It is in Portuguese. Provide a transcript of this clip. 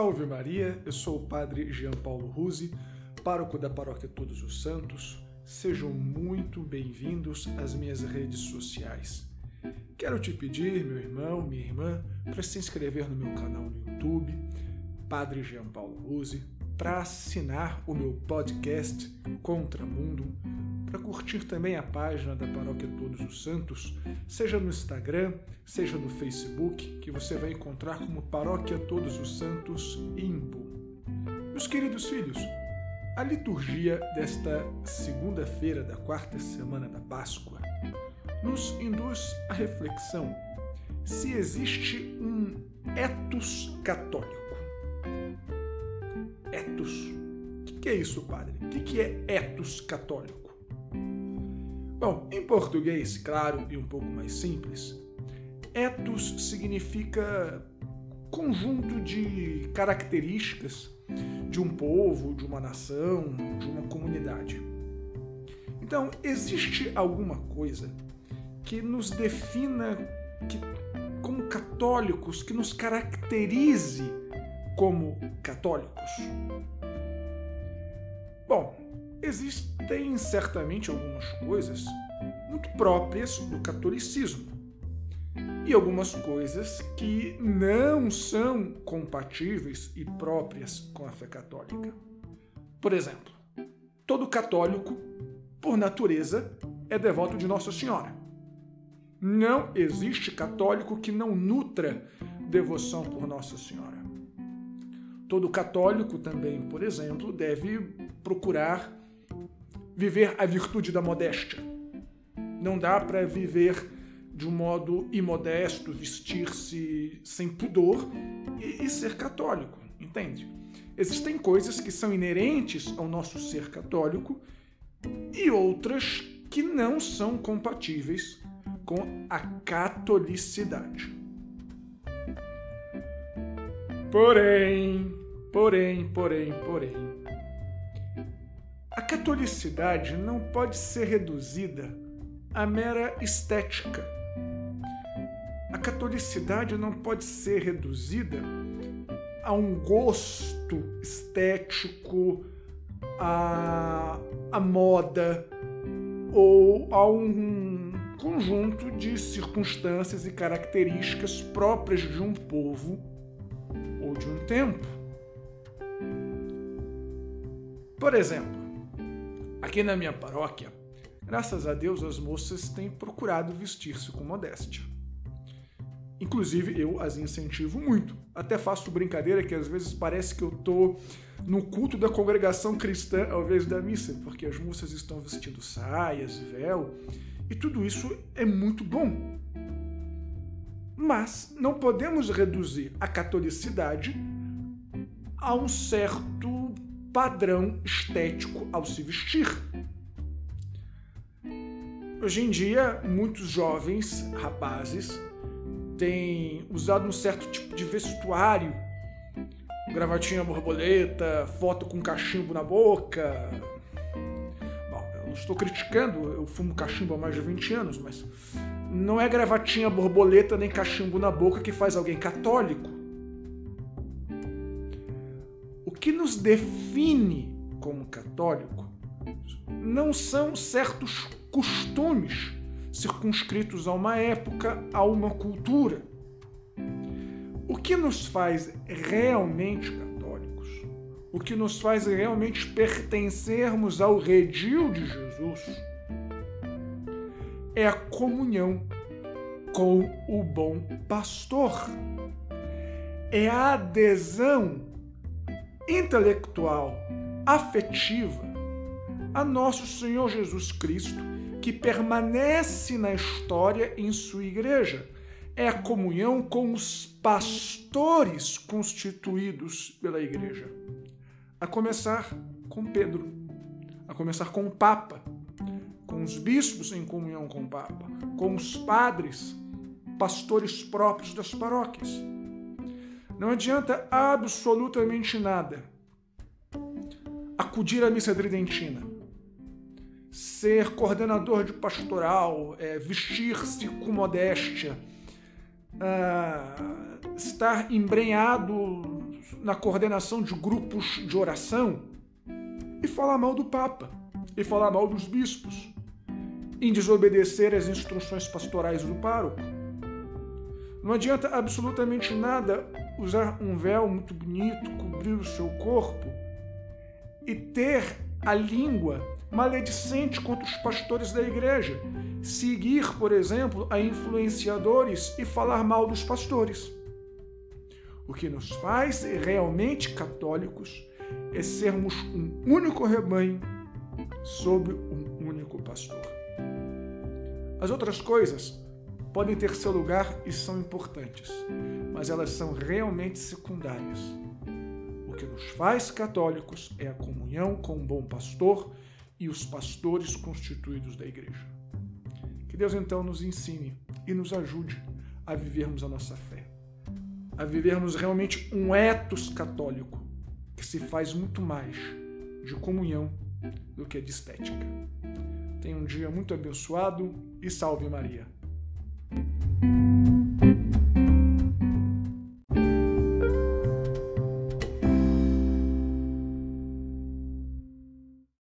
Salve Maria, eu sou o Padre Jean Paulo Ruse, pároco da Paróquia Todos os Santos. Sejam muito bem-vindos às minhas redes sociais. Quero te pedir, meu irmão, minha irmã, para se inscrever no meu canal no YouTube, Padre Jean Paulo Ruse, para assinar o meu podcast Contramundo, para curtir também a página da Paróquia Todos os Santos, seja no Instagram, seja no Facebook, que você vai encontrar como Paróquia Todos os Santos Impo. Meus queridos filhos, a liturgia desta segunda-feira da quarta semana da Páscoa nos induz à reflexão se existe um etos católico. Etos? O que é isso, padre? O que é etos católico? Bom, em português, claro e um pouco mais simples, etos significa conjunto de características de um povo, de uma nação, de uma comunidade. Então, existe alguma coisa que nos defina que, como católicos, que nos caracterize como católicos? Bom, existem certamente algumas coisas muito próprias do catolicismo e algumas coisas que não são compatíveis e próprias com a fé católica. Por exemplo, todo católico, por natureza, é devoto de Nossa Senhora. Não existe católico que não nutra devoção por Nossa Senhora. Todo católico também, por exemplo, deve procurar viver a virtude da modéstia. Não dá para viver de um modo imodesto, vestir-se sem pudor e, e ser católico, entende? Existem coisas que são inerentes ao nosso ser católico e outras que não são compatíveis com a catolicidade. Porém, porém, porém, porém, a catolicidade não pode ser reduzida à mera estética a catolicidade não pode ser reduzida a um gosto estético, a, a moda ou a um conjunto de circunstâncias e características próprias de um povo ou de um tempo. Por exemplo, aqui na minha paróquia, graças a Deus as moças têm procurado vestir-se com modéstia. Inclusive, eu as incentivo muito. Até faço brincadeira que às vezes parece que eu tô no culto da congregação cristã ao invés da missa, porque as moças estão vestindo saias, véu, e tudo isso é muito bom. Mas não podemos reduzir a catolicidade a um certo padrão estético ao se vestir. Hoje em dia, muitos jovens rapazes tem usado um certo tipo de vestuário, gravatinha borboleta, foto com cachimbo na boca. Bom, eu não estou criticando, eu fumo cachimbo há mais de 20 anos, mas não é gravatinha borboleta nem cachimbo na boca que faz alguém católico. Que nos define como católico não são certos costumes circunscritos a uma época, a uma cultura. O que nos faz realmente católicos, o que nos faz realmente pertencermos ao redil de Jesus, é a comunhão com o bom pastor. É a adesão intelectual, afetiva a nosso Senhor Jesus Cristo que permanece na história em sua igreja. É a comunhão com os pastores constituídos pela igreja. A começar com Pedro, a começar com o Papa, com os bispos em comunhão com o Papa, com os padres, pastores próprios das paróquias. Não adianta absolutamente nada acudir à missa tridentina ser coordenador de pastoral, é, vestir-se com modéstia, uh, estar embrenhado na coordenação de grupos de oração e falar mal do Papa e falar mal dos bispos, em desobedecer às instruções pastorais do pároco. Não adianta absolutamente nada usar um véu muito bonito, cobrir o seu corpo e ter a língua maledicente contra os pastores da igreja, seguir, por exemplo, a influenciadores e falar mal dos pastores. O que nos faz realmente católicos é sermos um único rebanho sob um único pastor. As outras coisas podem ter seu lugar e são importantes, mas elas são realmente secundárias. O que nos faz católicos é a comunhão com o bom pastor e os pastores constituídos da igreja. Que Deus então nos ensine e nos ajude a vivermos a nossa fé, a vivermos realmente um etos católico que se faz muito mais de comunhão do que de estética. Tenha um dia muito abençoado e salve Maria.